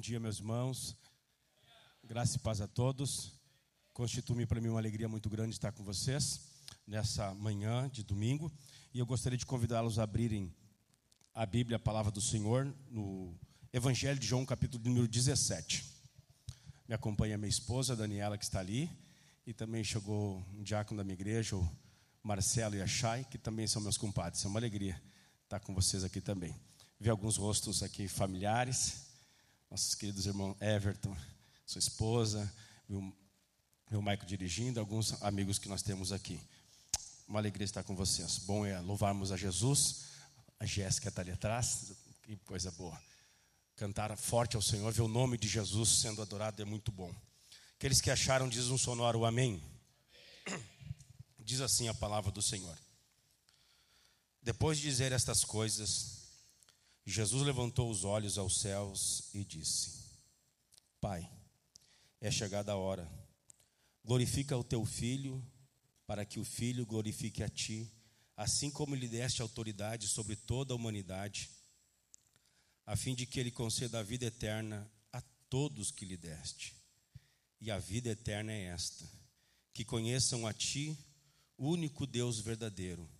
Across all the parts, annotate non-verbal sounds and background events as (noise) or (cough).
Dia, meus irmãos. Graça e paz a todos. Constitui para mim uma alegria muito grande estar com vocês nessa manhã de domingo. E eu gostaria de convidá-los a abrirem a Bíblia, a palavra do Senhor, no Evangelho de João, capítulo número 17. Me acompanha minha esposa, Daniela, que está ali. E também chegou um diácono da minha igreja, o Marcelo e a Chay, que também são meus compadres. É uma alegria estar com vocês aqui também. Ver alguns rostos aqui familiares nossos queridos irmãos Everton, sua esposa, meu, meu Maico dirigindo, alguns amigos que nós temos aqui. Uma alegria estar com vocês. Bom é louvarmos a Jesus. A Jéssica está ali atrás, que coisa boa. Cantar forte ao Senhor, ver o nome de Jesus sendo adorado é muito bom. Aqueles que acharam, diz um sonoro amém. Diz assim a palavra do Senhor. Depois de dizer estas coisas, Jesus levantou os olhos aos céus e disse: Pai, é chegada a hora. Glorifica o teu filho, para que o filho glorifique a ti, assim como lhe deste autoridade sobre toda a humanidade, a fim de que ele conceda a vida eterna a todos que lhe deste. E a vida eterna é esta: que conheçam a ti, único Deus verdadeiro,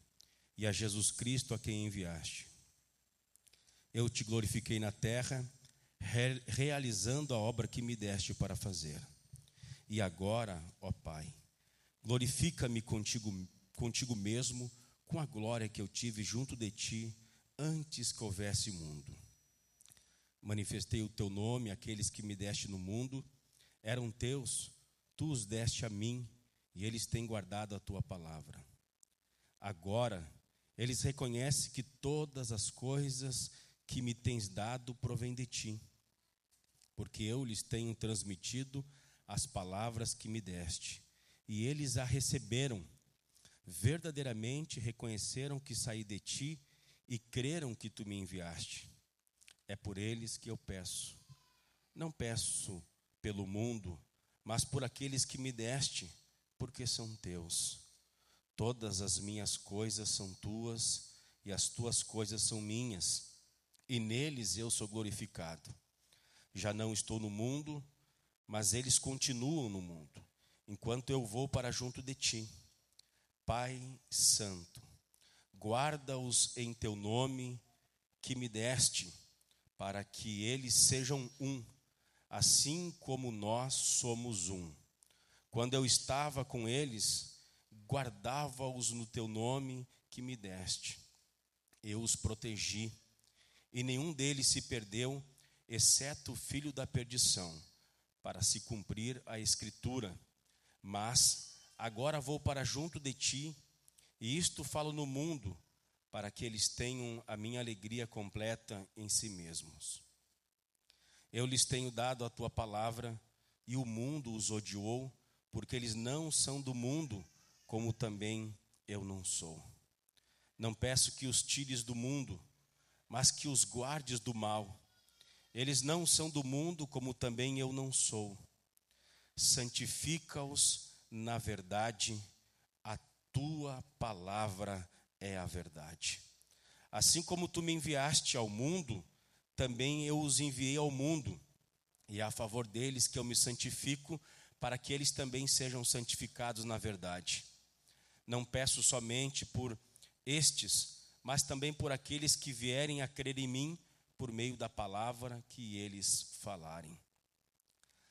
e a Jesus Cristo a quem enviaste eu te glorifiquei na terra, re realizando a obra que me deste para fazer. E agora, ó Pai, glorifica-me contigo, contigo mesmo, com a glória que eu tive junto de ti antes que houvesse mundo. Manifestei o teu nome àqueles que me deste no mundo, eram teus, tu os deste a mim, e eles têm guardado a tua palavra. Agora, eles reconhecem que todas as coisas que me tens dado provém de ti, porque eu lhes tenho transmitido as palavras que me deste, e eles a receberam. Verdadeiramente reconheceram que saí de ti e creram que tu me enviaste. É por eles que eu peço. Não peço pelo mundo, mas por aqueles que me deste, porque são teus. Todas as minhas coisas são tuas e as tuas coisas são minhas e neles eu sou glorificado. Já não estou no mundo, mas eles continuam no mundo, enquanto eu vou para junto de ti. Pai Santo, guarda-os em teu nome que me deste, para que eles sejam um, assim como nós somos um. Quando eu estava com eles, guardava-os no teu nome que me deste. Eu os protegi e nenhum deles se perdeu, exceto o filho da perdição, para se cumprir a escritura. Mas agora vou para junto de ti, e isto falo no mundo, para que eles tenham a minha alegria completa em si mesmos. Eu lhes tenho dado a tua palavra, e o mundo os odiou, porque eles não são do mundo, como também eu não sou. Não peço que os tires do mundo, mas que os guardes do mal. Eles não são do mundo, como também eu não sou. Santifica-os na verdade, a tua palavra é a verdade. Assim como tu me enviaste ao mundo, também eu os enviei ao mundo, e é a favor deles que eu me santifico, para que eles também sejam santificados na verdade. Não peço somente por estes, mas também por aqueles que vierem a crer em mim por meio da palavra que eles falarem,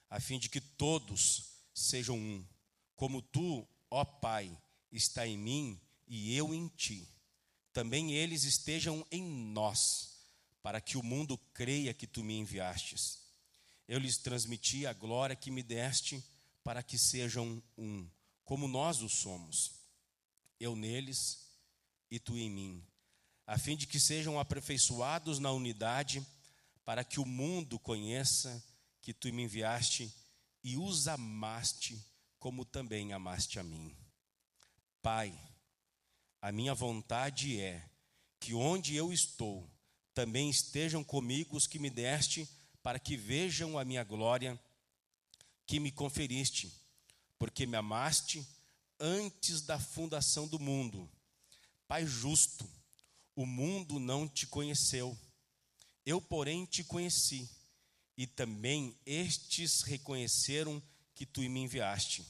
a fim de que todos sejam um, como tu, ó Pai, está em mim e eu em ti. Também eles estejam em nós, para que o mundo creia que tu me enviastes. Eu lhes transmiti a glória que me deste, para que sejam um, como nós o somos. Eu neles e tu em mim a fim de que sejam aperfeiçoados na unidade, para que o mundo conheça que tu me enviaste e os amaste, como também amaste a mim. Pai, a minha vontade é que onde eu estou, também estejam comigo os que me deste, para que vejam a minha glória que me conferiste, porque me amaste antes da fundação do mundo. Pai justo, o mundo não te conheceu. Eu, porém, te conheci. e também estes reconheceram que tu me enviaste.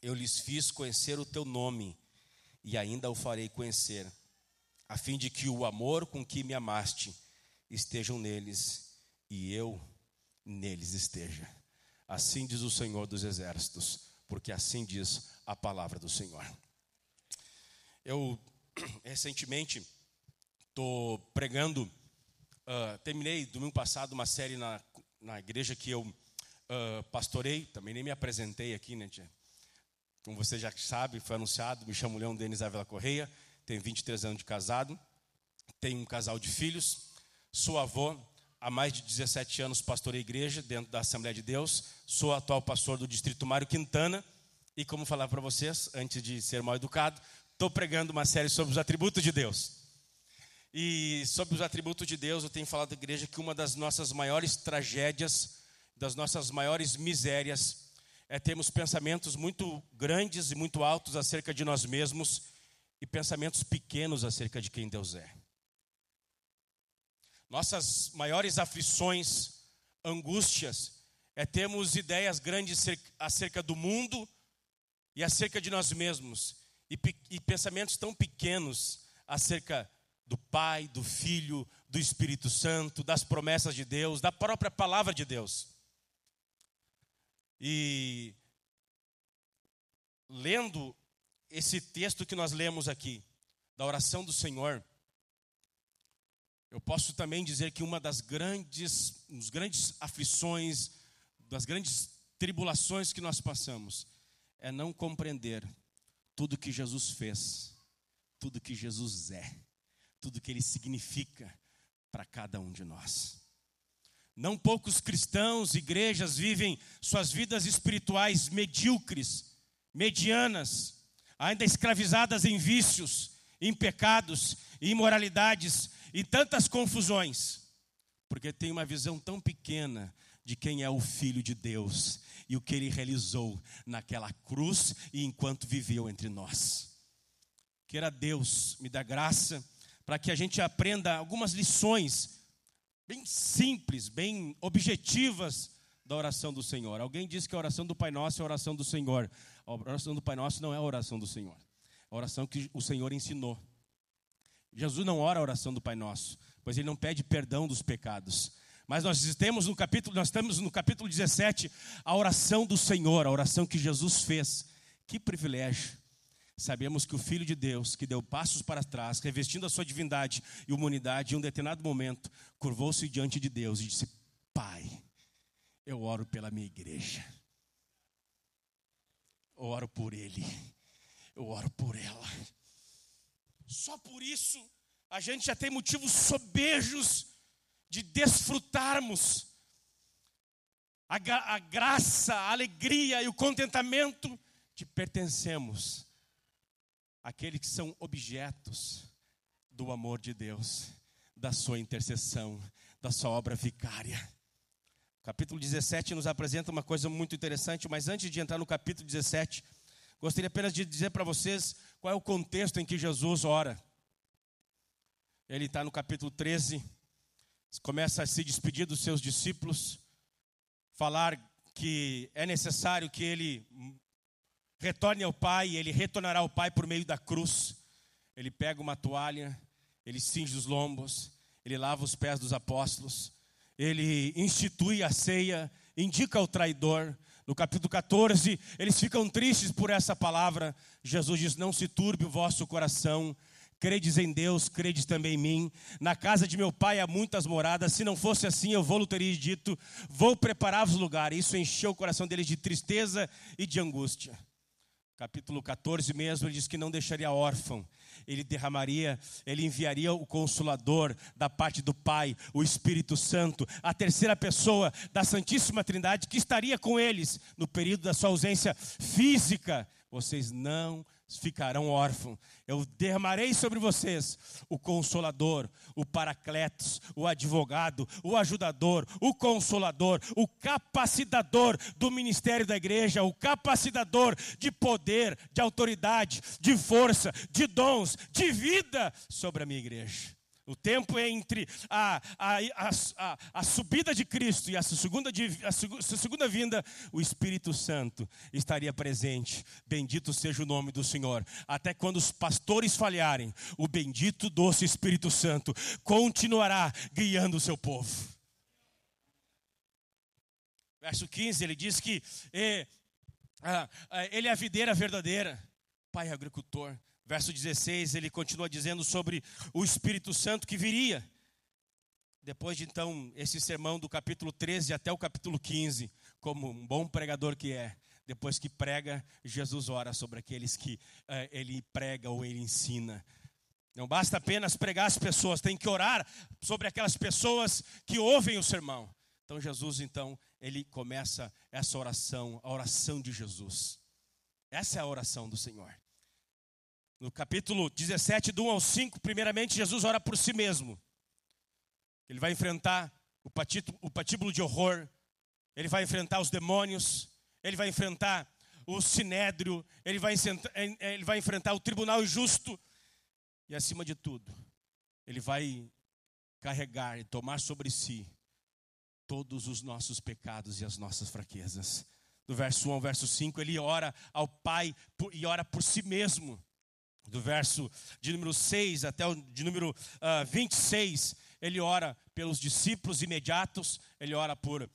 Eu lhes fiz conhecer o teu nome, e ainda o farei conhecer, a fim de que o amor com que me amaste estejam neles e eu neles esteja. Assim diz o Senhor dos Exércitos, porque assim diz a palavra do Senhor. Eu (clears throat) recentemente estou pregando, uh, terminei domingo passado uma série na, na igreja que eu uh, pastorei, também nem me apresentei aqui, né, tia? Como você já sabe, foi anunciado, me chamo Leão Denis Ávila Correia, tenho 23 anos de casado, tenho um casal de filhos, sou avô, há mais de 17 anos pastorei igreja dentro da Assembleia de Deus, sou atual pastor do Distrito Mário Quintana, e como falar para vocês, antes de ser mal educado, estou pregando uma série sobre os atributos de Deus. E sobre os atributos de Deus, eu tenho falado à igreja que uma das nossas maiores tragédias, das nossas maiores misérias, é termos pensamentos muito grandes e muito altos acerca de nós mesmos e pensamentos pequenos acerca de quem Deus é. Nossas maiores aflições, angústias, é termos ideias grandes acerca do mundo e acerca de nós mesmos, e, e pensamentos tão pequenos acerca do Pai, do Filho, do Espírito Santo, das promessas de Deus, da própria palavra de Deus. E lendo esse texto que nós lemos aqui, da oração do Senhor, eu posso também dizer que uma das grandes, das grandes aflições, das grandes tribulações que nós passamos, é não compreender tudo que Jesus fez, tudo que Jesus é, tudo que ele significa para cada um de nós. Não poucos cristãos, igrejas vivem suas vidas espirituais medíocres, medianas, ainda escravizadas em vícios, em pecados, em imoralidades e tantas confusões, porque tem uma visão tão pequena de quem é o Filho de Deus e o que ele realizou naquela cruz e enquanto viveu entre nós. Queira Deus me dar graça para que a gente aprenda algumas lições bem simples, bem objetivas da oração do Senhor. Alguém disse que a oração do Pai Nosso é a oração do Senhor. A oração do Pai Nosso não é a oração do Senhor. É a oração que o Senhor ensinou. Jesus não ora a oração do Pai Nosso, pois ele não pede perdão dos pecados. Mas nós temos no capítulo, nós estamos no capítulo 17, a oração do Senhor, a oração que Jesus fez. Que privilégio. Sabemos que o Filho de Deus, que deu passos para trás, revestindo a sua divindade e humanidade, em um determinado momento, curvou-se diante de Deus e disse: Pai, eu oro pela minha igreja, eu oro por ele, eu oro por ela. Só por isso a gente já tem motivos sobejos de desfrutarmos a, a graça, a alegria e o contentamento de pertencemos àqueles que são objetos do amor de Deus, da sua intercessão, da sua obra vicária. O capítulo 17 nos apresenta uma coisa muito interessante, mas antes de entrar no capítulo 17, gostaria apenas de dizer para vocês qual é o contexto em que Jesus ora. Ele está no capítulo 13, começa a se despedir dos seus discípulos, falar que é necessário que ele retorne ao Pai, ele retornará ao Pai por meio da cruz. Ele pega uma toalha, ele cinge os lombos, ele lava os pés dos apóstolos, ele institui a ceia, indica o traidor. No capítulo 14, eles ficam tristes por essa palavra. Jesus diz: Não se turbe o vosso coração, Credes em Deus, credes também em mim. Na casa de meu pai há muitas moradas. Se não fosse assim, eu vou teria dito: Vou preparar-vos lugar. Isso encheu o coração deles de tristeza e de angústia. Capítulo 14 mesmo, ele diz que não deixaria órfão. Ele derramaria, ele enviaria o consolador da parte do Pai, o Espírito Santo, a terceira pessoa da Santíssima Trindade, que estaria com eles no período da sua ausência física. Vocês não ficarão órfãos. Eu derramarei sobre vocês o consolador, o paracletos, o advogado, o ajudador, o consolador, o capacitador do ministério da igreja, o capacitador de poder, de autoridade, de força, de dons, de vida sobre a minha igreja. O tempo é entre a, a, a, a, subida de Cristo e a segunda, a segunda vinda, o Espírito Santo estaria presente. Bendito seja o nome do Senhor. Até quando os pastores falharem, o bendito doce Espírito Santo continuará guiando o seu povo. Verso 15, ele diz que é, ele é a videira verdadeira, pai agricultor. Verso 16, ele continua dizendo sobre o Espírito Santo que viria. Depois de então esse sermão do capítulo 13 até o capítulo 15, como um bom pregador que é, depois que prega, Jesus ora sobre aqueles que uh, ele prega ou ele ensina. Não basta apenas pregar as pessoas, tem que orar sobre aquelas pessoas que ouvem o sermão. Então Jesus então, ele começa essa oração, a oração de Jesus. Essa é a oração do Senhor. No capítulo 17, do 1 ao 5, primeiramente, Jesus ora por si mesmo. Ele vai enfrentar o, patito, o patíbulo de horror, ele vai enfrentar os demônios, ele vai enfrentar o sinédrio, ele vai, ele vai enfrentar o tribunal injusto, e acima de tudo, ele vai carregar e tomar sobre si todos os nossos pecados e as nossas fraquezas. Do verso 1 ao verso 5, ele ora ao Pai e ora por si mesmo do verso de número 6 até o de número uh, ah, 26, ele ora pelos discípulos imediatos, ele ora por uh,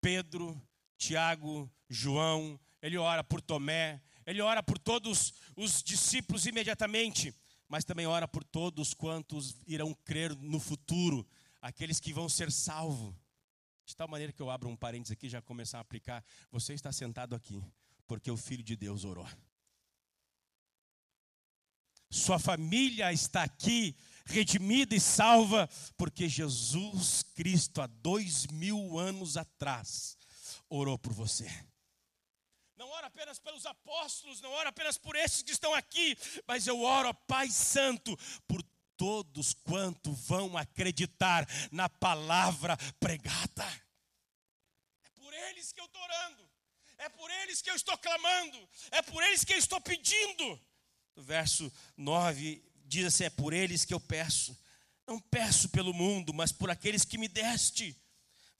Pedro, Tiago, João, ele ora por Tomé, ele ora por todos os discípulos imediatamente, mas também ora por todos quantos irão crer no futuro, aqueles que vão ser salvos. De tal maneira que eu abro um parênteses aqui já começar a aplicar. Você está sentado aqui porque o Filho de Deus orou. Sua família está aqui, redimida e salva, porque Jesus Cristo, há dois mil anos atrás, orou por você. Não oro apenas pelos apóstolos, não oro apenas por esses que estão aqui, mas eu oro, Pai Santo, por todos quanto vão acreditar na palavra pregada. É por eles que eu estou orando, é por eles que eu estou clamando, é por eles que eu estou pedindo no verso 9, diz assim: É por eles que eu peço. Não peço pelo mundo, mas por aqueles que me deste.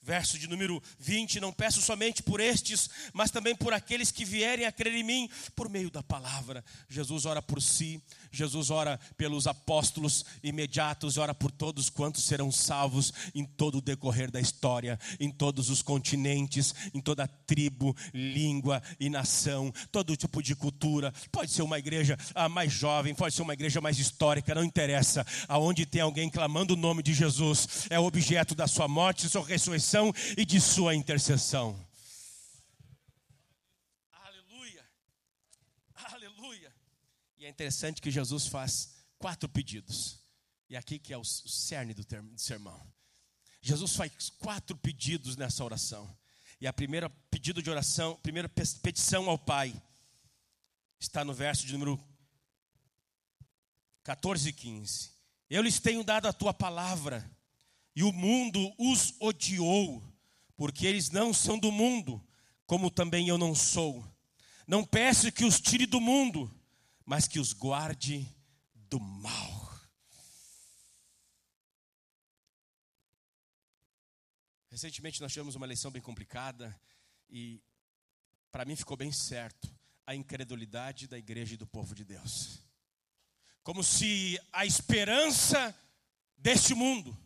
Verso de número 20: Não peço somente por estes, mas também por aqueles que vierem a crer em mim por meio da palavra. Jesus ora por si, Jesus ora pelos apóstolos imediatos, ora por todos quantos serão salvos em todo o decorrer da história, em todos os continentes, em toda tribo, língua e nação, todo tipo de cultura. Pode ser uma igreja ah, mais jovem, pode ser uma igreja mais histórica, não interessa. Aonde tem alguém clamando o nome de Jesus, é objeto da sua morte, sua ressurreição e de sua intercessão. Aleluia, aleluia. E é interessante que Jesus faz quatro pedidos. E aqui que é o cerne do, do sermão. Jesus faz quatro pedidos nessa oração. E a primeira pedido de oração, primeira petição ao Pai, está no verso de número 14 e 15. Eu lhes tenho dado a tua palavra e o mundo os odiou, porque eles não são do mundo, como também eu não sou. Não peço que os tire do mundo, mas que os guarde do mal. Recentemente nós tivemos uma eleição bem complicada e para mim ficou bem certo a incredulidade da igreja e do povo de Deus. Como se a esperança deste mundo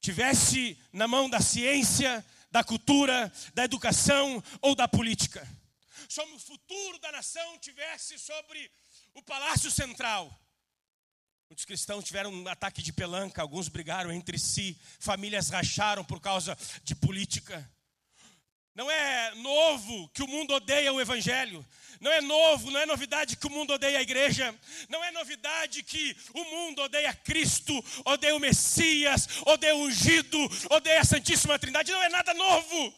tivesse na mão da ciência, da cultura, da educação ou da política. Sobre o futuro da nação tivesse sobre o palácio central. Muitos cristãos tiveram um ataque de pelanca, alguns brigaram entre si, famílias racharam por causa de política. Não é novo que o mundo odeia o Evangelho. Não é novo, não é novidade que o mundo odeia a igreja. Não é novidade que o mundo odeia Cristo, odeia o Messias, odeia o ungido, odeia a Santíssima Trindade. Não é nada novo.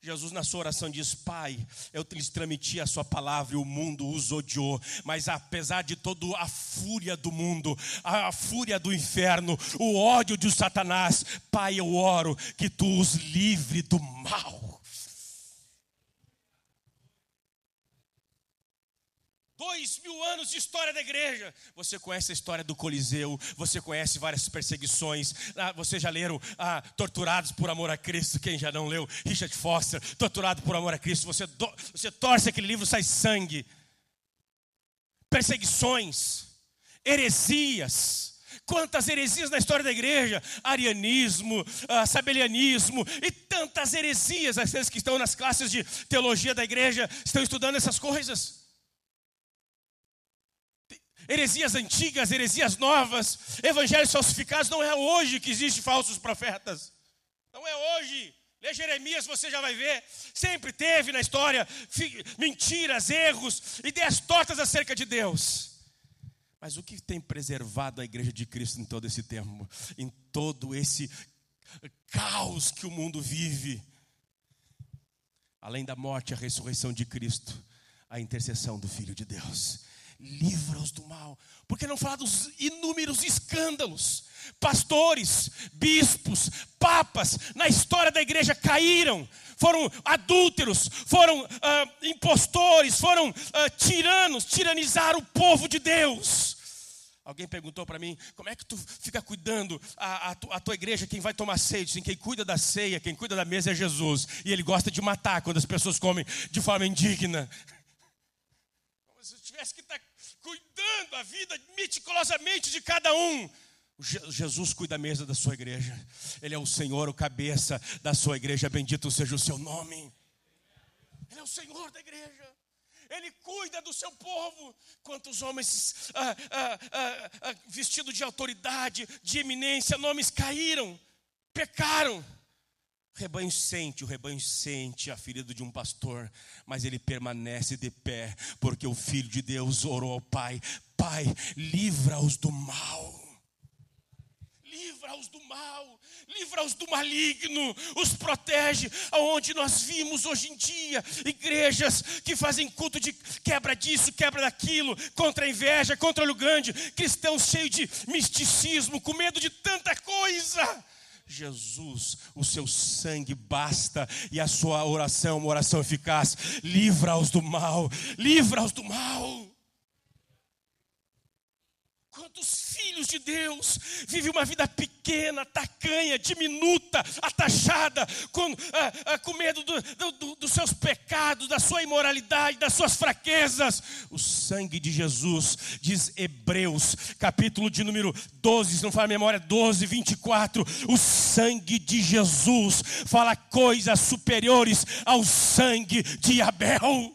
Jesus, na sua oração, diz: Pai, eu lhes transmiti a Sua palavra e o mundo os odiou, mas apesar de toda a fúria do mundo, a fúria do inferno, o ódio de Satanás, Pai, eu oro que Tu os livre do mal. Dois mil anos de história da igreja. Você conhece a história do Coliseu, você conhece várias perseguições. Ah, vocês já leram ah, Torturados por Amor a Cristo? Quem já não leu? Richard Foster, Torturado por Amor a Cristo. Você, do, você torce aquele livro, sai sangue. Perseguições, heresias Quantas heresias na história da igreja, arianismo, uh, sabelianismo e tantas heresias. Aqueles que estão nas classes de teologia da igreja estão estudando essas coisas. Heresias antigas, heresias novas, evangelhos falsificados. Não é hoje que existem falsos profetas. Não é hoje. Lê Jeremias, você já vai ver. Sempre teve na história mentiras, erros, ideias tortas acerca de Deus. Mas o que tem preservado a igreja de Cristo em todo esse tempo, em todo esse caos que o mundo vive? Além da morte, a ressurreição de Cristo, a intercessão do Filho de Deus. Livra-os do mal. Por que não falar dos inúmeros escândalos? Pastores, bispos, papas na história da igreja caíram, foram adúlteros, foram ah, impostores, foram ah, tiranos, tiranizaram o povo de Deus. Alguém perguntou para mim, como é que tu fica cuidando a, a, a, tua igreja, quem vai tomar ceia? Dizem, quem cuida da ceia, quem cuida da mesa é Jesus. E ele gosta de matar quando as pessoas comem de forma indigna. Tivesse que estar tá cuidando a vida meticulosamente de cada um. Jesus cuida da mesa da sua igreja. Ele é o Senhor, o cabeça da sua igreja. Bendito seja o seu nome. Ele é o Senhor da igreja. Ele cuida do seu povo. Quantos homens ah, ah, ah, ah, vestidos de autoridade, de eminência, nomes caíram, pecaram. O rebanho sente, o rebanho sente a ferida de um pastor, mas ele permanece de pé, porque o Filho de Deus orou ao Pai: Pai, livra-os do mal livra-os do mal, livra-os do maligno, os protege, aonde nós vimos hoje em dia igrejas que fazem culto de quebra disso, quebra daquilo, contra a inveja, contra o grande, cristãos cheios de misticismo, com medo de tanta coisa. Jesus, o seu sangue basta e a sua oração, uma oração eficaz, livra-os do mal, livra-os do mal. Quantos filhos de Deus vivem uma vida pequena, tacanha, diminuta, atachada, com, ah, ah, com medo do, do, dos seus pecados, da sua imoralidade, das suas fraquezas. O sangue de Jesus, diz Hebreus, capítulo de número 12, se não fala a memória, 12, 24. O sangue de Jesus fala coisas superiores ao sangue de Abel.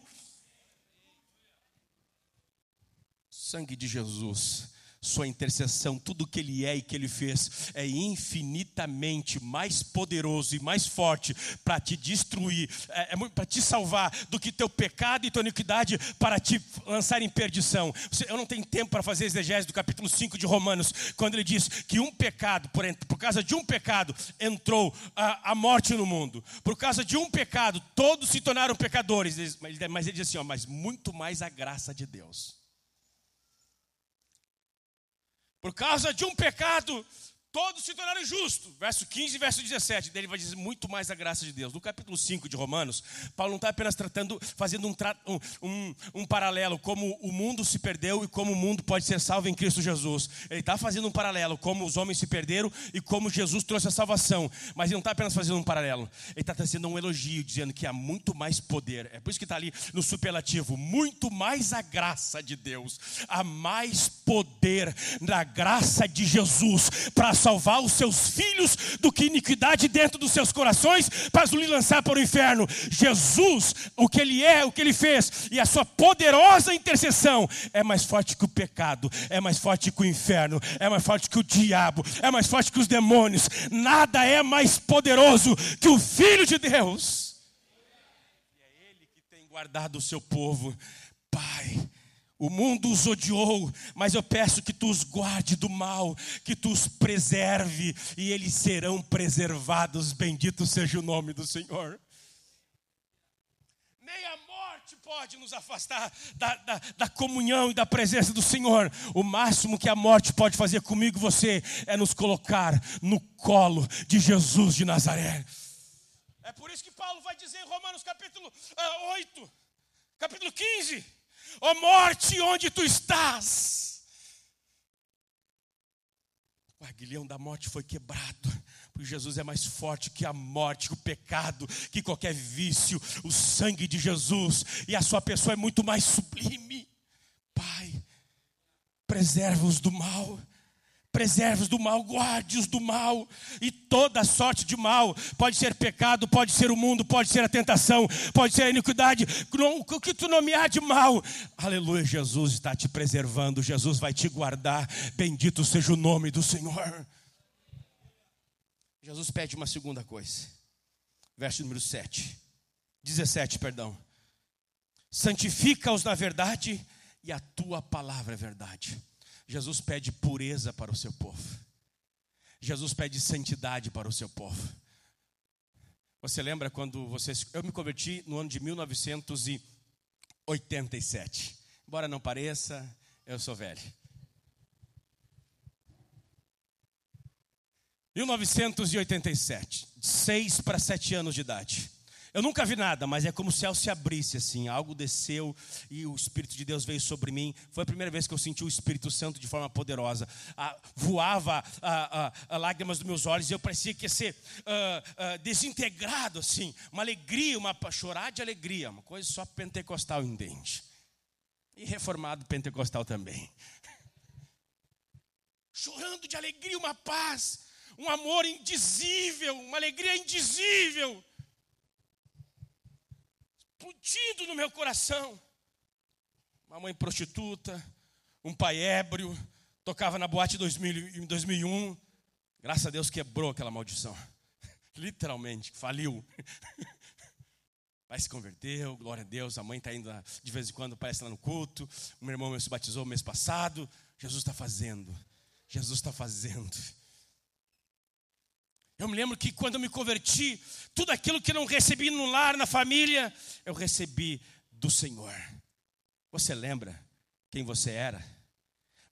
Sangue de Jesus sua intercessão, tudo que ele é e que ele fez, é infinitamente mais poderoso e mais forte para te destruir, é, é para te salvar, do que teu pecado e tua iniquidade para te lançar em perdição. Eu não tenho tempo para fazer exegese do capítulo 5 de Romanos, quando ele diz que um pecado, por, por causa de um pecado, entrou a, a morte no mundo. Por causa de um pecado, todos se tornaram pecadores. Mas ele diz assim: ó, mas muito mais a graça de Deus. Por causa de um pecado, todos se tornaram justos. Verso 15 e verso 17. Ele vai dizer muito mais a graça de Deus. No capítulo 5 de Romanos, Paulo não está apenas tratando, fazendo um, um, um, paralelo, como o mundo se perdeu e como o mundo pode ser salvo em Cristo Jesus. Ele está fazendo um paralelo, como os homens se perderam e como Jesus trouxe a salvação. Mas ele não está apenas fazendo um paralelo. Ele está trazendo um elogio, dizendo que há muito mais poder. É por isso que está ali no superlativo: muito mais a graça de Deus. Há mais poder na graça de Jesus para salvar os seus filhos do que iniquidade dentro dos seus corações para os lançar para o inferno. Jesus, o que ele é, o que ele fez e a sua poderosa intercessão é mais forte que o pecado, é mais forte que o inferno, é mais forte que o diabo, é mais forte que os demônios. Nada é mais poderoso que o Filho de Deus. E é Ele que tem guardado o seu povo. Pai, o mundo os odiou, mas eu peço que tu os guarde do mal, que tu os preserve, e eles serão preservados. Bendito seja o nome do Senhor. Nem a morte pode nos afastar da, da, da comunhão e da presença do Senhor. O máximo que a morte pode fazer comigo e você é nos colocar no colo de Jesus de Nazaré. É por isso que Paulo vai dizer em Romanos capítulo 8, ah, capítulo 15 Ó oh morte, onde tu estás? O aguilhão da morte foi quebrado. Porque Jesus é mais forte que a morte, o pecado, que qualquer vício. O sangue de Jesus e a sua pessoa é muito mais sublime. Pai, preserva-os do mal preserve-os do mal, guarde-os do mal, e toda sorte de mal, pode ser pecado, pode ser o mundo, pode ser a tentação, pode ser a iniquidade, o que tu nomear de mal, aleluia, Jesus está te preservando, Jesus vai te guardar, bendito seja o nome do Senhor. Jesus pede uma segunda coisa, verso número 7, 17, perdão, santifica-os na verdade, e a tua palavra é verdade. Jesus pede pureza para o seu povo. Jesus pede santidade para o seu povo. Você lembra quando você. Eu me converti no ano de 1987. Embora não pareça, eu sou velho. 1987, seis para sete anos de idade. Eu nunca vi nada, mas é como se o céu se abrisse assim, algo desceu e o Espírito de Deus veio sobre mim. Foi a primeira vez que eu senti o Espírito Santo de forma poderosa. Ah, voava ah, ah, ah lágrimas dos meus olhos e eu parecia que ia ser ah, ah, desintegrado assim, uma alegria, uma chorar de alegria, uma coisa só pentecostal entende. E reformado pentecostal também. (laughs) Chorando de alegria, uma paz, um amor indizível, uma alegria indizível explodindo no meu coração. Uma mãe prostituta, um pai ébrio, tocava na boate em 2001. Graças a Deus quebrou aquela maldição. (laughs) Literalmente, faliu. (laughs) pai se converteu, glória a Deus. A mãe está indo de vez em quando, parece lá no culto. O meu irmão se batizou mês passado. Jesus está fazendo. Jesus está fazendo. Eu me lembro que quando eu me converti, tudo aquilo que eu não recebi no lar, na família, eu recebi do Senhor. Você lembra quem você era?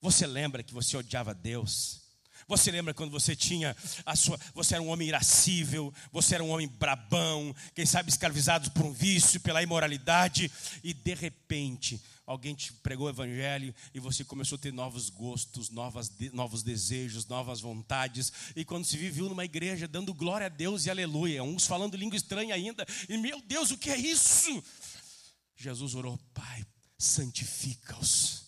Você lembra que você odiava Deus? Você lembra quando você tinha a sua, você era um homem irascível, você era um homem brabão, quem sabe escravizado por um vício, pela imoralidade, e de repente alguém te pregou o evangelho e você começou a ter novos gostos, novas, novos desejos, novas vontades. E quando se viu numa igreja dando glória a Deus e aleluia, uns falando língua estranha ainda, e meu Deus, o que é isso? Jesus orou, Pai, santifica-os,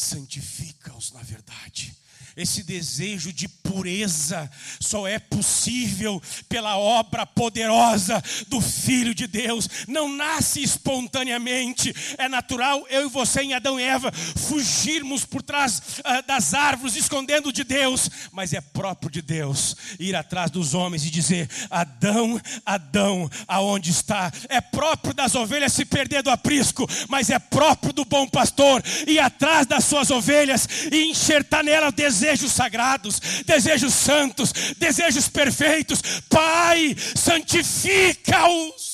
santifica-os na verdade esse desejo de pureza só é possível pela obra poderosa do Filho de Deus. Não nasce espontaneamente, é natural eu e você em Adão e Eva fugirmos por trás uh, das árvores, escondendo de Deus, mas é próprio de Deus ir atrás dos homens e dizer: Adão, Adão, aonde está? É próprio das ovelhas se perder do aprisco, mas é próprio do bom pastor ir atrás das suas ovelhas e enxertar nela o desejo desejos sagrados, desejos santos, desejos perfeitos. Pai, santifica-os.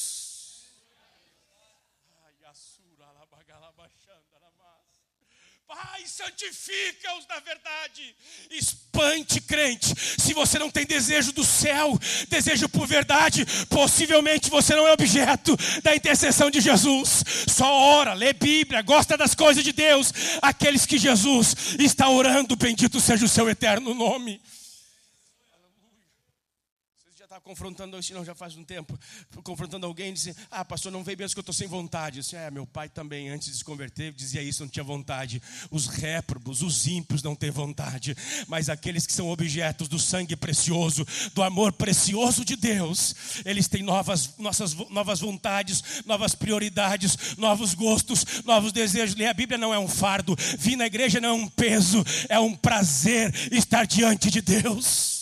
Pai, santifica-os na verdade. Espante, crente. Se você não tem desejo do céu, desejo por verdade, possivelmente você não é objeto da intercessão de Jesus. Só ora, lê Bíblia, gosta das coisas de Deus. Aqueles que Jesus está orando, bendito seja o seu eterno nome confrontando, não, já faz um tempo, confrontando alguém, disse, ah, pastor, não veio mesmo que eu estou sem vontade. Eu disse, é, meu pai também, antes de se converter, dizia isso, não tinha vontade. Os réprobos, os ímpios não têm vontade, mas aqueles que são objetos do sangue precioso, do amor precioso de Deus, eles têm novas, nossas, novas vontades, novas prioridades, novos gostos, novos desejos. Ler a Bíblia não é um fardo, vir na igreja não é um peso, é um prazer estar diante de Deus.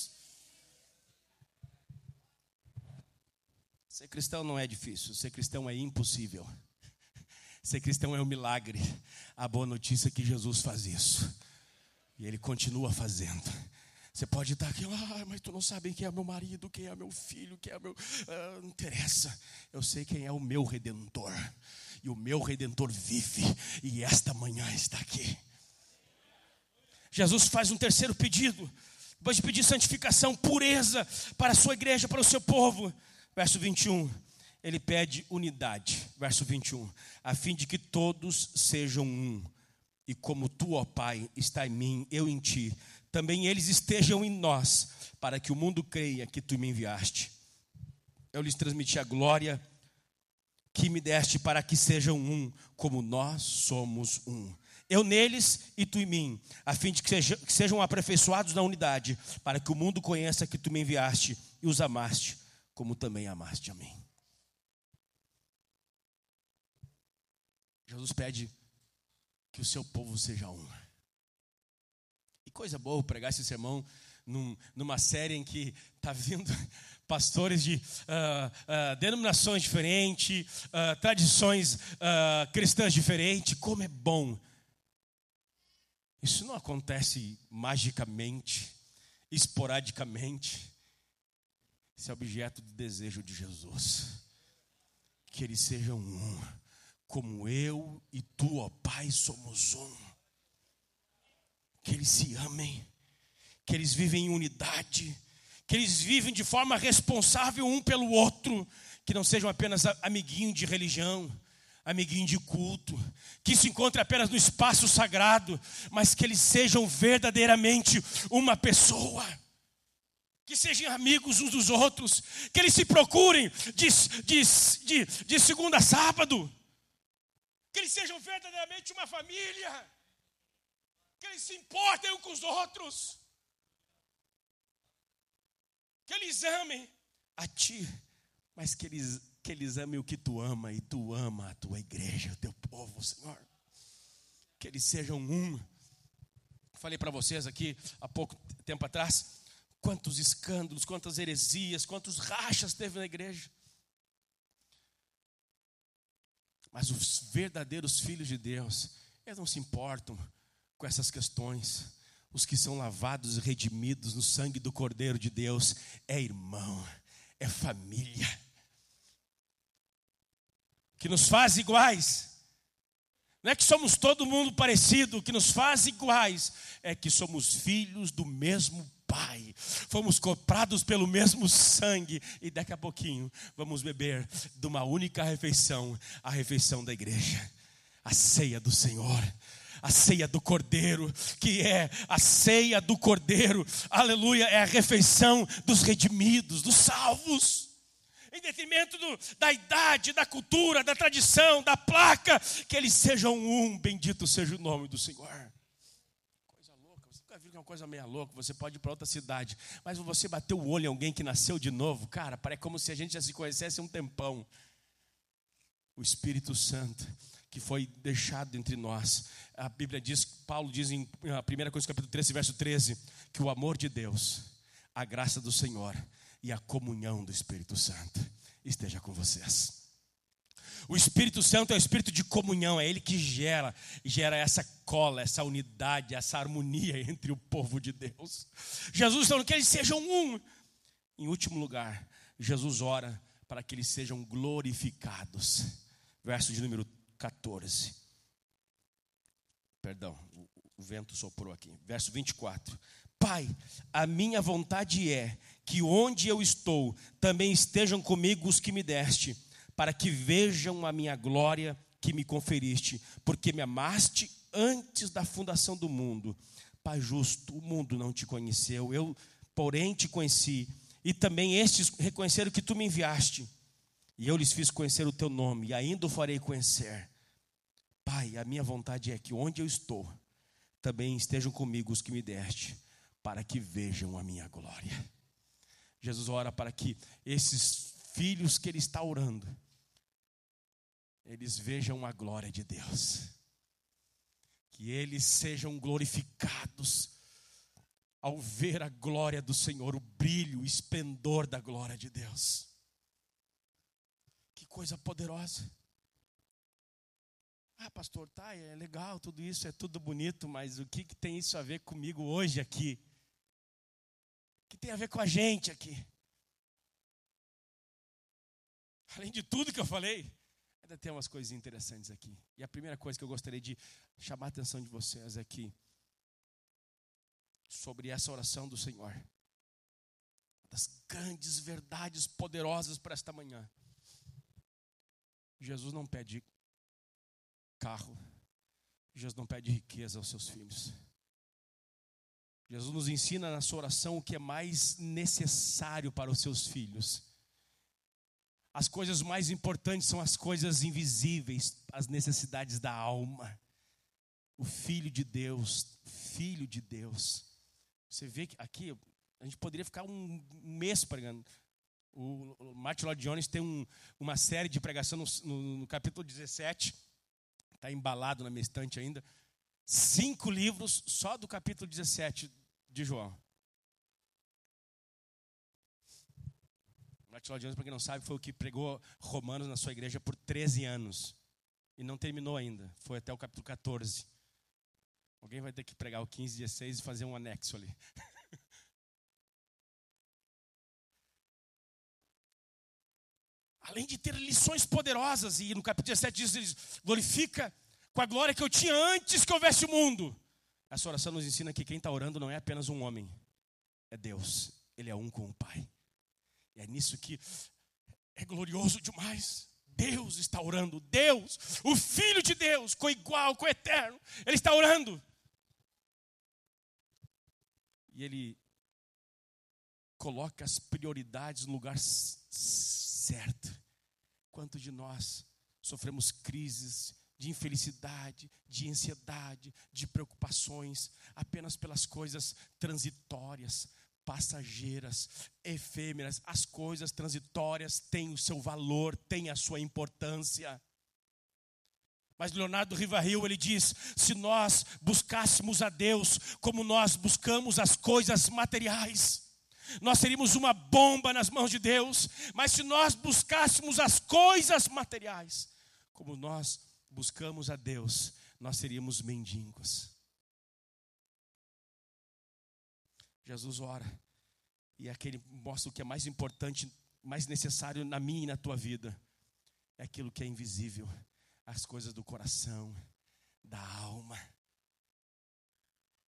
Cristão não é difícil, ser cristão é impossível. (laughs) Ser cristão é um milagre. A boa notícia é que Jesus faz isso. E ele continua fazendo. Você pode estar aqui, ah, mas tu não sabe quem é meu marido, quem é meu filho, quem é meu. Ah, não interessa. Eu sei quem é o meu redentor. E o meu redentor vive. E esta manhã está aqui. Jesus faz um terceiro pedido. Depois de pedir santificação, pureza para a sua igreja, para o seu povo verso 21. ele pede unidade, verso 21, a fim de que todos sejam um. E como tu, ó Pai, está em mim, eu em ti, também eles estejam em nós, para que o mundo creia que tu me enviaste. Eu lhes transmiti a glória que me deste para que sejam um, como nós somos um. Eu neles e tu em mim, a fim de que sejam, aperfeiçoados na unidade, para que o mundo conheça que tu me enviaste e os amaste, como também amaste a mim. Jesus pede que o seu povo seja um. E coisa boa pregar esse sermão num, numa série em que está vindo (laughs) pastores de uh, uh, denominações diferentes, uh, tradições cristãs diferentes. Como é bom. Isso não acontece magicamente, esporadicamente. Isso é objeto de desejo de Jesus. Que eles sejam um, como eu e tu, ó Pai, somos um. Que eles se amem, que eles vivem em unidade que eles vivem de forma responsável um pelo outro, que não sejam apenas amiguinho de religião, amiguinho de culto, que se encontrem apenas no espaço sagrado, mas que eles sejam verdadeiramente uma pessoa. Que sejam amigos uns dos outros, que eles se procurem de, de, de, de segunda a sábado, que eles sejam verdadeiramente uma família, que eles se importem uns com os outros que eles amem a ti, mas que eles, que eles amem o que tu ama e tu ama a tua igreja, o teu povo, Senhor. Que eles sejam um. Falei para vocês aqui há pouco tempo atrás, quantos escândalos, quantas heresias, quantos rachas teve na igreja. Mas os verdadeiros filhos de Deus, eles não se importam com essas questões os que são lavados e redimidos no sangue do Cordeiro de Deus é irmão, é família, que nos faz iguais. Não é que somos todo mundo parecido, o que nos faz iguais é que somos filhos do mesmo Pai, fomos comprados pelo mesmo sangue, e daqui a pouquinho vamos beber de uma única refeição a refeição da igreja, a ceia do Senhor a ceia do Cordeiro, que é a ceia do Cordeiro, aleluia, é a refeição dos redimidos, dos salvos. Em detrimento do, da idade, da cultura, da tradição, da placa, que eles sejam um, bendito seja o nome do Senhor. Coisa louca, você nunca viu que é uma coisa meia louca, você pode ir para outra cidade, mas você bateu o olho em alguém que nasceu de novo, cara, parece como se a gente já se conhecesse um tempão. O Espírito Santo que foi deixado entre nós. A Bíblia diz, Paulo diz em 1 Coríntios capítulo 13, verso 13, que o amor de Deus, a graça do Senhor e a comunhão do Espírito Santo esteja com vocês. O Espírito Santo é o espírito de comunhão, é ele que gera, gera essa cola, essa unidade, essa harmonia (laughs) entre o povo de Deus. Jesus falando que eles sejam um. Em último lugar, Jesus ora para que eles sejam glorificados. Verso de número 14. Perdão, o vento soprou aqui. Verso 24. Pai, a minha vontade é que onde eu estou também estejam comigo os que me deste, para que vejam a minha glória que me conferiste, porque me amaste antes da fundação do mundo. Pai justo, o mundo não te conheceu, eu, porém, te conheci, e também estes reconheceram que tu me enviaste. E eu lhes fiz conhecer o teu nome, e ainda o farei conhecer. Pai, a minha vontade é que onde eu estou, também estejam comigo os que me deste, para que vejam a minha glória. Jesus ora para que esses filhos que ele está orando, eles vejam a glória de Deus. Que eles sejam glorificados ao ver a glória do Senhor, o brilho, o esplendor da glória de Deus. Que coisa poderosa. Ah, pastor, tá, é legal tudo isso, é tudo bonito, mas o que, que tem isso a ver comigo hoje aqui? O que tem a ver com a gente aqui? Além de tudo que eu falei, ainda tem umas coisas interessantes aqui. E a primeira coisa que eu gostaria de chamar a atenção de vocês aqui, sobre essa oração do Senhor. Das grandes verdades poderosas para esta manhã Jesus não pede carro, Jesus não pede riqueza aos seus filhos. Jesus nos ensina na sua oração o que é mais necessário para os seus filhos. As coisas mais importantes são as coisas invisíveis, as necessidades da alma. O Filho de Deus, Filho de Deus. Você vê que aqui a gente poderia ficar um mês pregando. O Martin Lloyd Jones tem um, uma série de pregação no, no, no capítulo 17, está embalado na minha estante ainda. Cinco livros só do capítulo 17 de João. Martin Lloyd Jones, para quem não sabe, foi o que pregou Romanos na sua igreja por 13 anos. E não terminou ainda, foi até o capítulo 14. Alguém vai ter que pregar o 15, 16 e fazer um anexo ali. (laughs) Além de ter lições poderosas, e no capítulo 17 diz, glorifica com a glória que eu tinha antes que houvesse o mundo. Essa oração nos ensina que quem está orando não é apenas um homem, é Deus. Ele é um com o Pai. E é nisso que é glorioso demais. Deus está orando. Deus, o Filho de Deus, com igual, com eterno, Ele está orando. E Ele coloca as prioridades no lugar certo. Quanto de nós sofremos crises de infelicidade, de ansiedade, de preocupações, apenas pelas coisas transitórias, passageiras, efêmeras. As coisas transitórias têm o seu valor, têm a sua importância. Mas Leonardo Rivaril ele diz: se nós buscássemos a Deus como nós buscamos as coisas materiais, nós seríamos uma bomba nas mãos de Deus. Mas se nós buscássemos as coisas materiais como nós buscamos a Deus, nós seríamos mendigos. Jesus ora, e é aquele mostra o que é mais importante, mais necessário na minha e na tua vida, é aquilo que é invisível, as coisas do coração, da alma,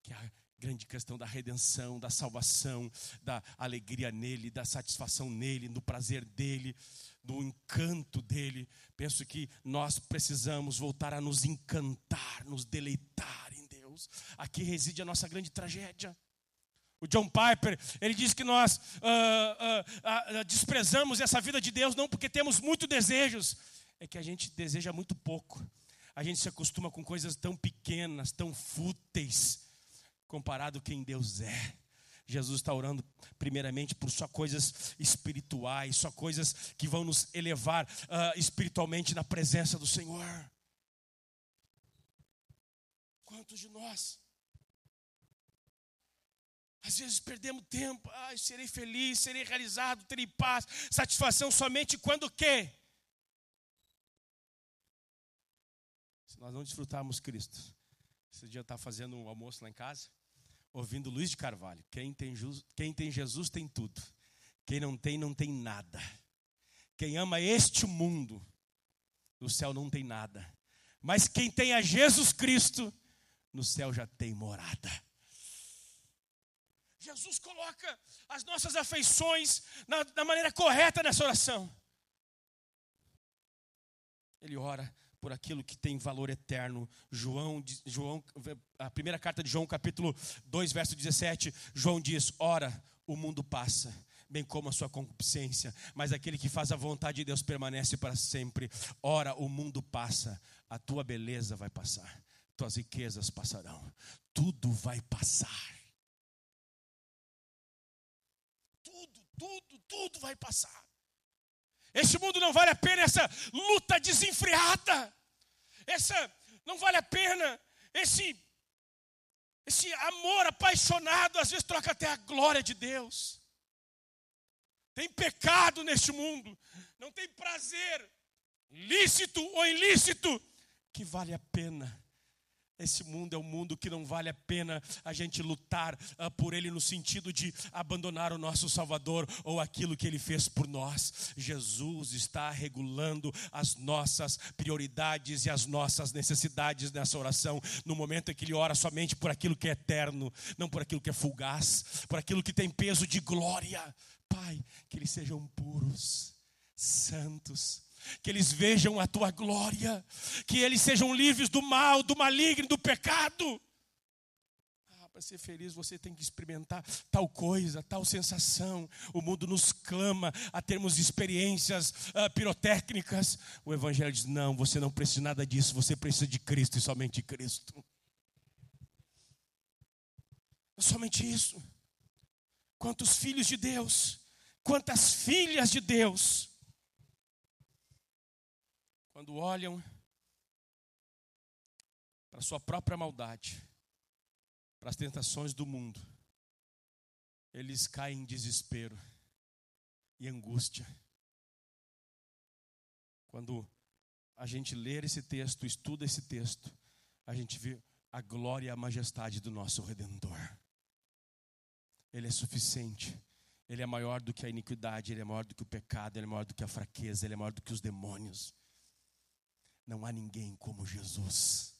que é a grande questão da redenção, da salvação, da alegria nele, da satisfação nele, do prazer dele do encanto dele. Penso que nós precisamos voltar a nos encantar, nos deleitar em Deus. Aqui reside a nossa grande tragédia. O John Piper, ele diz que nós uh, uh, uh, desprezamos essa vida de Deus não porque temos muitos desejos, é que a gente deseja muito pouco. A gente se acostuma com coisas tão pequenas, tão fúteis, comparado quem Deus é. Jesus está orando primeiramente por só coisas espirituais, só coisas que vão nos elevar uh, espiritualmente na presença do Senhor. Quantos de nós? Às vezes perdemos tempo, ai, serei feliz, serei realizado, terei paz, satisfação somente quando quê? Se nós não desfrutarmos Cristo. Esse dia está fazendo um almoço lá em casa ouvindo Luiz de Carvalho. Quem tem, quem tem Jesus tem tudo. Quem não tem, não tem nada. Quem ama este mundo, no céu não tem nada. Mas quem tem a Jesus Cristo, no céu já tem morada. Jesus coloca as nossas afeições na, na maneira correta nessa oração. Ele ora por aquilo que tem valor eterno. João, João, a primeira carta de João, capítulo 2, verso 17, João diz: Ora, o mundo passa, bem como a sua concupiscência, mas aquele que faz a vontade de Deus permanece para sempre. Ora, o mundo passa, a tua beleza vai passar, tuas riquezas passarão, tudo vai passar. Tudo, tudo, vai passar. Este mundo não vale a pena essa luta desenfreada. Essa não vale a pena esse esse amor apaixonado, às vezes troca até a glória de Deus. Tem pecado neste mundo, não tem prazer lícito ou ilícito que vale a pena esse mundo é um mundo que não vale a pena a gente lutar uh, por ele no sentido de abandonar o nosso Salvador ou aquilo que ele fez por nós. Jesus está regulando as nossas prioridades e as nossas necessidades nessa oração, no momento em que ele ora somente por aquilo que é eterno, não por aquilo que é fugaz, por aquilo que tem peso de glória. Pai, que eles sejam puros, santos, que eles vejam a tua glória, que eles sejam livres do mal, do maligno, do pecado. Ah, para ser feliz você tem que experimentar tal coisa, tal sensação. O mundo nos clama a termos experiências uh, pirotécnicas. O Evangelho diz: não, você não precisa nada disso, você precisa de Cristo e somente Cristo. É somente isso. Quantos filhos de Deus, quantas filhas de Deus quando olham para sua própria maldade, para as tentações do mundo, eles caem em desespero e angústia. Quando a gente lê esse texto, estuda esse texto, a gente vê a glória e a majestade do nosso Redentor. Ele é suficiente, ele é maior do que a iniquidade, ele é maior do que o pecado, ele é maior do que a fraqueza, ele é maior do que os demônios. Não há ninguém como Jesus.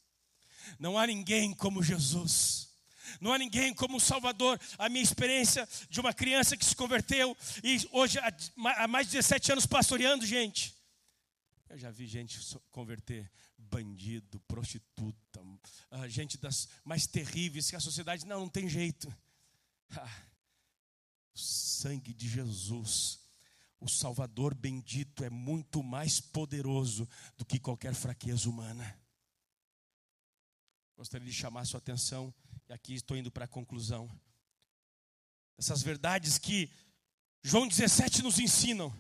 Não há ninguém como Jesus. Não há ninguém como o Salvador. A minha experiência de uma criança que se converteu e hoje há mais de 17 anos pastoreando gente. Eu já vi gente converter bandido, prostituta, ah, gente das mais terríveis que a sociedade não, não tem jeito. Ah, o sangue de Jesus o Salvador bendito é muito mais poderoso do que qualquer fraqueza humana. Gostaria de chamar sua atenção, e aqui estou indo para a conclusão. Essas verdades que João 17 nos ensinam.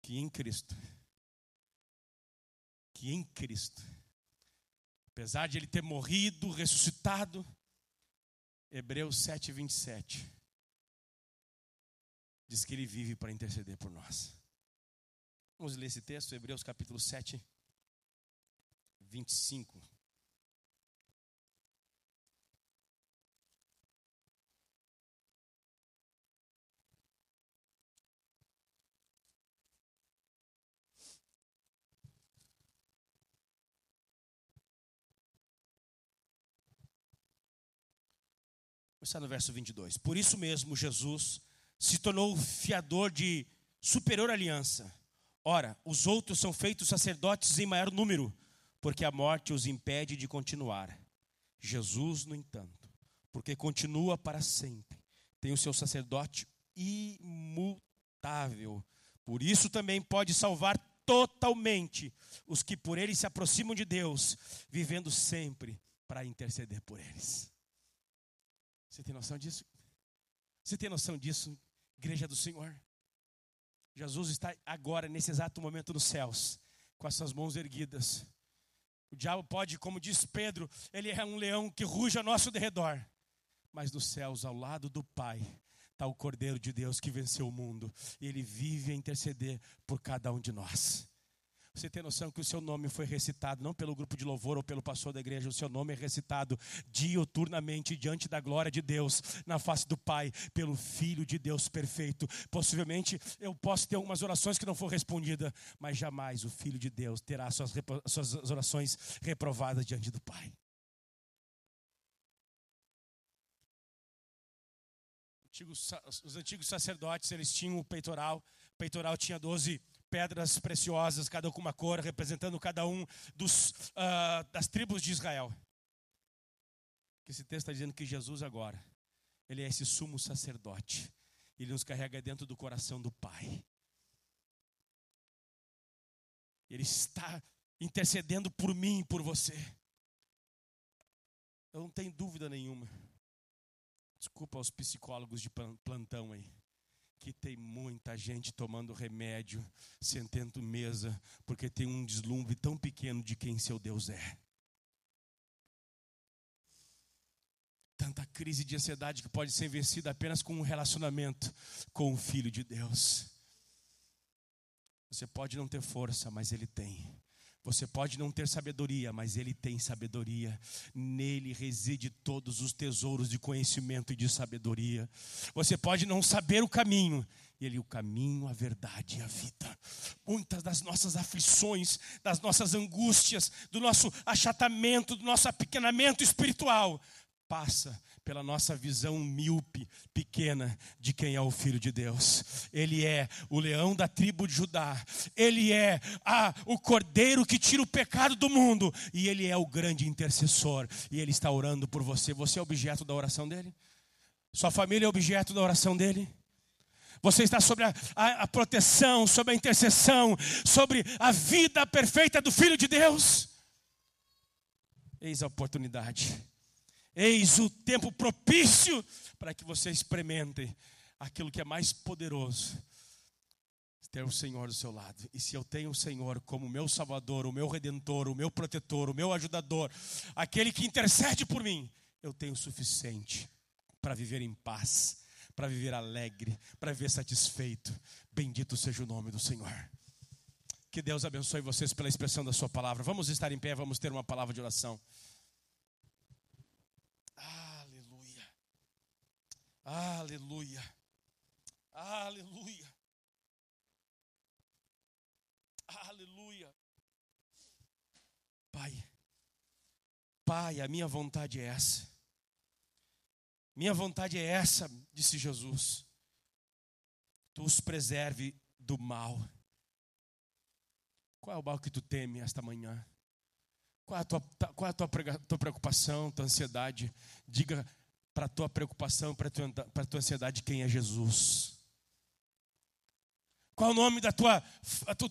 Que em Cristo, que em Cristo, apesar de ele ter morrido, ressuscitado, Hebreus 7, 27 diz que ele vive para interceder por nós. Vamos ler esse texto, Hebreus capítulo 7, 25. Está no verso 22. Por isso mesmo, Jesus se tornou fiador de superior aliança. Ora, os outros são feitos sacerdotes em maior número, porque a morte os impede de continuar. Jesus, no entanto, porque continua para sempre, tem o seu sacerdote imutável. Por isso também pode salvar totalmente os que por ele se aproximam de Deus, vivendo sempre para interceder por eles. Você tem noção disso? Você tem noção disso, igreja do Senhor? Jesus está agora, nesse exato momento, nos céus, com as suas mãos erguidas. O diabo pode, como diz Pedro, ele é um leão que ruge ao nosso derredor. Mas nos céus, ao lado do Pai, está o Cordeiro de Deus que venceu o mundo. E ele vive a interceder por cada um de nós. Você tem noção que o seu nome foi recitado não pelo grupo de louvor ou pelo pastor da igreja, o seu nome é recitado dioturnamente diante da glória de Deus, na face do Pai, pelo Filho de Deus perfeito. Possivelmente eu posso ter algumas orações que não foram respondidas, mas jamais o Filho de Deus terá suas, suas orações reprovadas diante do Pai. Os antigos sacerdotes, eles tinham o peitoral, o peitoral tinha 12 pedras preciosas, cada com uma cor, representando cada um dos, uh, das tribos de Israel. Que esse texto está dizendo que Jesus agora, ele é esse sumo sacerdote. Ele nos carrega dentro do coração do Pai. Ele está intercedendo por mim por você. Eu não tenho dúvida nenhuma. Desculpa aos psicólogos de plantão aí que tem muita gente tomando remédio, sentando mesa, porque tem um deslumbre tão pequeno de quem seu Deus é. Tanta crise de ansiedade que pode ser vencida apenas com um relacionamento com o Filho de Deus. Você pode não ter força, mas Ele tem. Você pode não ter sabedoria, mas ele tem sabedoria. Nele reside todos os tesouros de conhecimento e de sabedoria. Você pode não saber o caminho, ele o caminho, a verdade e a vida. Muitas das nossas aflições, das nossas angústias, do nosso achatamento, do nosso apequenamento espiritual, passa pela nossa visão míope, pequena, de quem é o Filho de Deus. Ele é o leão da tribo de Judá, ele é a, o cordeiro que tira o pecado do mundo, e ele é o grande intercessor, e ele está orando por você. Você é objeto da oração dele? Sua família é objeto da oração dele? Você está sobre a, a, a proteção, sobre a intercessão, sobre a vida perfeita do Filho de Deus? Eis a oportunidade Eis o tempo propício para que você experimente aquilo que é mais poderoso. Ter o Senhor do seu lado. E se eu tenho o Senhor como meu Salvador, o meu Redentor, o meu protetor, o meu ajudador, aquele que intercede por mim, eu tenho o suficiente para viver em paz, para viver alegre, para viver satisfeito. Bendito seja o nome do Senhor. Que Deus abençoe vocês pela expressão da Sua palavra. Vamos estar em pé, vamos ter uma palavra de oração. Aleluia. Aleluia. Aleluia. Pai, Pai, a minha vontade é essa. Minha vontade é essa, disse Jesus. Tu os preserve do mal. Qual é o mal que tu teme esta manhã? Qual é a tua, qual é a tua, tua preocupação, tua ansiedade? Diga para a tua preocupação, para a tua, ansiedade, quem é Jesus. Qual é o nome da tua,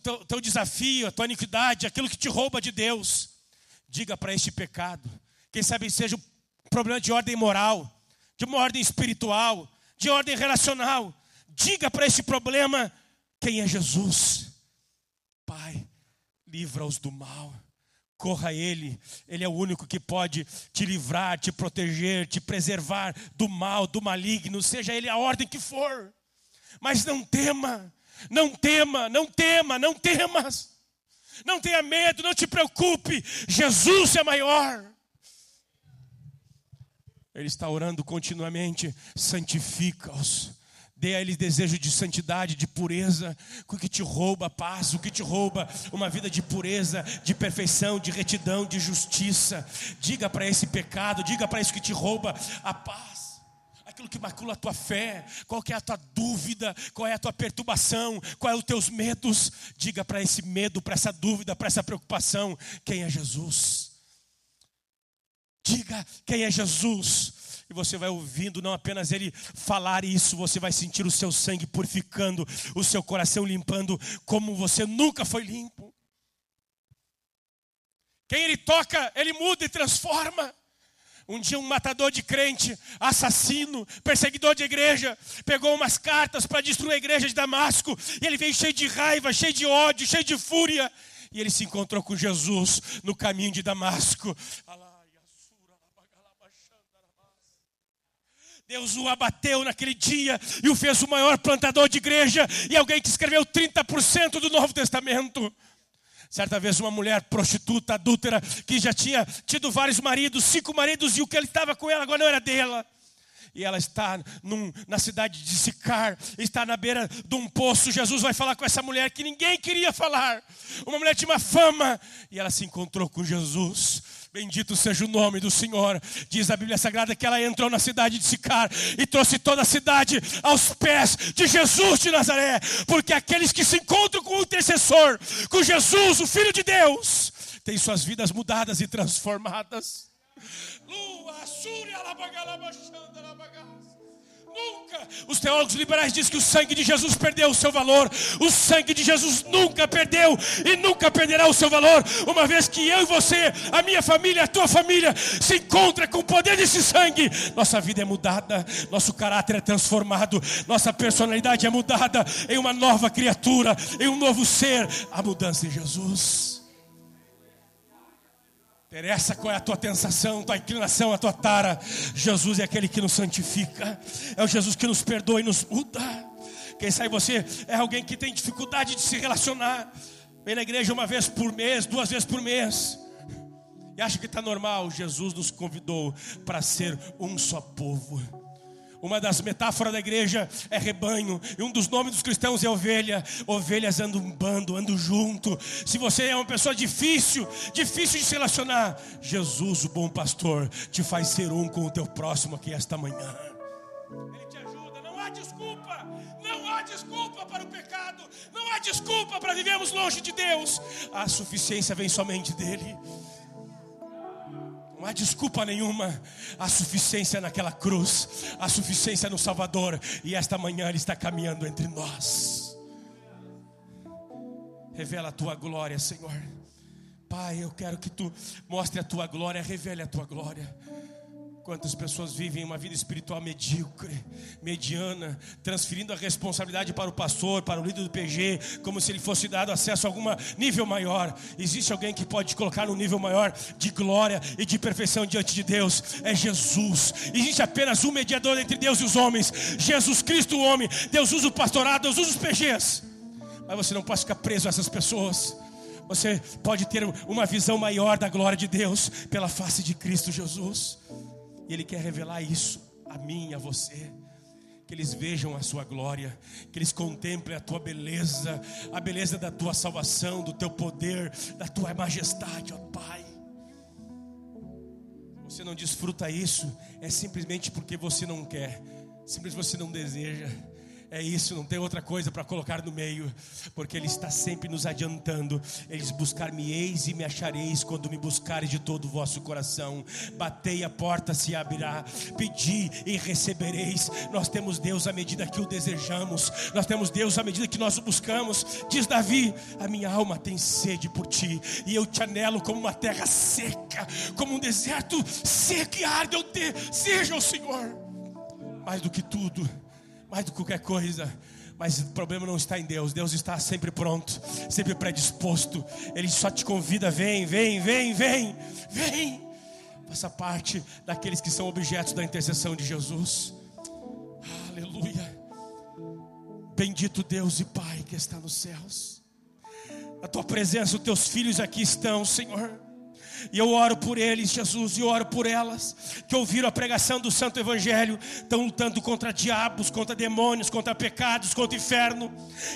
teu, teu desafio, a tua iniquidade, aquilo que te rouba de Deus? Diga para este pecado. Quem sabe seja um problema de ordem moral, de uma ordem espiritual, de ordem relacional. Diga para este problema quem é Jesus. Pai, livra-os do mal corra a Ele, Ele é o único que pode te livrar, te proteger, te preservar do mal, do maligno, seja Ele a ordem que for. Mas não tema, não tema, não tema, não temas, não tenha medo, não te preocupe, Jesus é maior. Ele está orando continuamente, santifica-os Dê a eles desejo de santidade, de pureza, o que te rouba a paz, o que te rouba uma vida de pureza, de perfeição, de retidão, de justiça. Diga para esse pecado, diga para isso que te rouba a paz, aquilo que macula a tua fé, qual é a tua dúvida, qual é a tua perturbação, qual é os teus medos. Diga para esse medo, para essa dúvida, para essa preocupação, quem é Jesus. Diga quem é Jesus e você vai ouvindo não apenas ele falar isso, você vai sentir o seu sangue purificando, o seu coração limpando, como você nunca foi limpo. Quem ele toca, ele muda e transforma. Um dia, um matador de crente, assassino, perseguidor de igreja, pegou umas cartas para destruir a igreja de Damasco, e ele veio cheio de raiva, cheio de ódio, cheio de fúria, e ele se encontrou com Jesus no caminho de Damasco. Deus o abateu naquele dia e o fez o maior plantador de igreja e alguém que escreveu 30% do Novo Testamento. Certa vez, uma mulher prostituta, adúltera, que já tinha tido vários maridos, cinco maridos, e o que ele estava com ela agora não era dela. E ela está num, na cidade de Sicar, está na beira de um poço. Jesus vai falar com essa mulher que ninguém queria falar. Uma mulher tinha uma fama, e ela se encontrou com Jesus. Bendito seja o nome do Senhor. Diz a Bíblia Sagrada que ela entrou na cidade de Sicar e trouxe toda a cidade aos pés de Jesus de Nazaré. Porque aqueles que se encontram com o intercessor, com Jesus, o Filho de Deus, têm suas vidas mudadas e transformadas. Lua, Súria, Nunca. Os teólogos liberais dizem que o sangue de Jesus perdeu o seu valor. O sangue de Jesus nunca perdeu e nunca perderá o seu valor. Uma vez que eu e você, a minha família, a tua família, se encontra com o poder desse sangue, nossa vida é mudada, nosso caráter é transformado, nossa personalidade é mudada em uma nova criatura, em um novo ser. A mudança em Jesus interessa qual é a tua tentação, tua inclinação, a tua tara. Jesus é aquele que nos santifica. É o Jesus que nos perdoa e nos muda. Quem sabe você é alguém que tem dificuldade de se relacionar. Vem na igreja uma vez por mês, duas vezes por mês. E acha que está normal. Jesus nos convidou para ser um só povo Uma das metáforas da igreja é rebanho, e um dos nomes dos cristãos é ovelha. Ovelhas andam um bando, andam junto. Se você é uma pessoa difícil, difícil de se relacionar, Jesus, o bom pastor, te faz ser um com o teu próximo aqui esta manhã. Ele te ajuda, não há desculpa, não há desculpa para o pecado, não há desculpa para vivermos longe de Deus. A suficiência vem somente dele. Não há desculpa nenhuma. A suficiência naquela cruz, a suficiência no Salvador. E esta manhã Ele está caminhando entre nós. Revela a tua glória, Senhor. Pai, eu quero que tu mostre a tua glória, revele a tua glória. Quantas pessoas vivem uma vida espiritual medíocre, mediana, transferindo a responsabilidade para o pastor, para o líder do PG, como se ele fosse dado acesso a algum nível maior. Existe alguém que pode te colocar no nível maior de glória e de perfeição diante de Deus? É Jesus. Existe apenas um mediador entre Deus e os homens: Jesus Cristo, o homem. Deus usa o pastorado, Deus usa os PGs. Mas você não pode ficar preso a essas pessoas. Você pode ter uma visão maior da glória de Deus pela face de Cristo Jesus. E Ele quer revelar isso a mim e a você. Que eles vejam a sua glória, que eles contemplem a tua beleza, a beleza da tua salvação, do teu poder, da tua majestade, ó Pai. Você não desfruta isso, é simplesmente porque você não quer, simplesmente você não deseja. É isso, não tem outra coisa para colocar no meio, porque Ele está sempre nos adiantando. Eles buscar-me-eis e me achareis quando me buscares de todo o vosso coração. Batei a porta se abrirá, pedi e recebereis. Nós temos Deus à medida que o desejamos, nós temos Deus à medida que nós o buscamos. Diz Davi: A minha alma tem sede por ti, e eu te anelo como uma terra seca, como um deserto seco e arde. Eu te, seja o Senhor, mais do que tudo mais do que qualquer coisa. Mas o problema não está em Deus. Deus está sempre pronto, sempre predisposto. Ele só te convida: vem, vem, vem, vem, vem. Faça parte daqueles que são objetos da intercessão de Jesus. Aleluia. Bendito Deus e Pai que está nos céus. A tua presença, os teus filhos aqui estão, Senhor. E eu oro por eles, Jesus, e oro por elas que ouviram a pregação do Santo Evangelho, estão lutando contra diabos, contra demônios, contra pecados, contra inferno,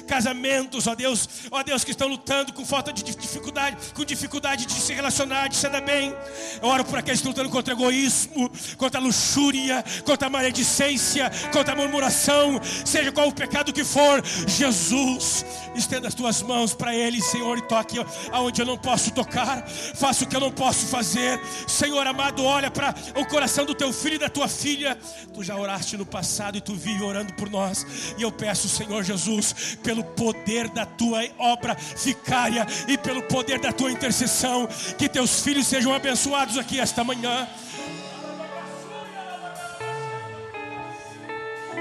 casamentos, ó Deus, ó Deus, que estão lutando com falta de dificuldade, com dificuldade de se relacionar, de se dar bem. Eu oro por aqueles que estão lutando contra egoísmo, contra luxúria, contra maledicência, contra murmuração, seja qual o pecado que for, Jesus, estenda as tuas mãos para eles, Senhor, e toque aonde eu não posso tocar, faça o que eu não posso fazer. Senhor amado, olha para o coração do teu filho e da tua filha. Tu já oraste no passado e tu vive orando por nós. E eu peço, Senhor Jesus, pelo poder da tua obra ficária e pelo poder da tua intercessão, que teus filhos sejam abençoados aqui esta manhã.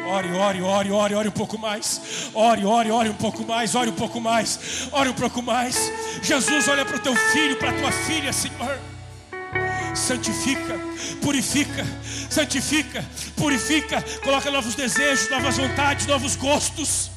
Ore, ore, ore, ore, ore um pouco mais. Ore, ore, ore um pouco mais. Ore um pouco mais. Ore um pouco mais. Jesus, olha para o teu filho, para a tua filha, Senhor. Santifica, purifica, santifica, purifica. Coloca novos desejos, novas vontades, novos gostos.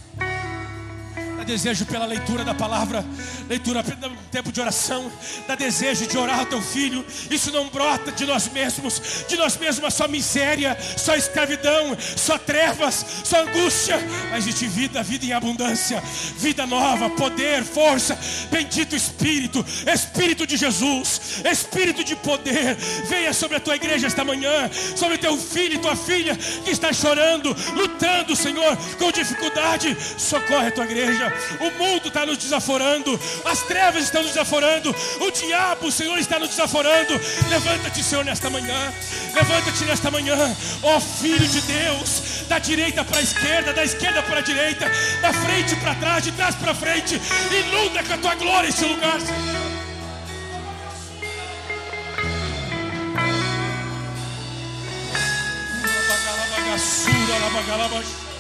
Dá desejo pela leitura da palavra, leitura no tempo de oração, dá desejo de orar ao teu filho. Isso não brota de nós mesmos, de nós mesmos só miséria, só escravidão, só trevas, só angústia, mas de vida, vida em abundância, vida nova, poder, força. Bendito Espírito, Espírito de Jesus, Espírito de poder, venha sobre a tua igreja esta manhã, sobre teu filho e tua filha que está chorando, lutando, Senhor, com dificuldade. Socorre a tua igreja o mundo está nos desaforando, as trevas estão nos desaforando, o diabo, Senhor, está nos desaforando. Levanta-te, Senhor, nesta manhã, levanta-te nesta manhã, ó Filho de Deus, da direita para a esquerda, da esquerda para a direita, da frente para trás, de trás para frente, inunda com a tua glória esse lugar, Senhor. Sura,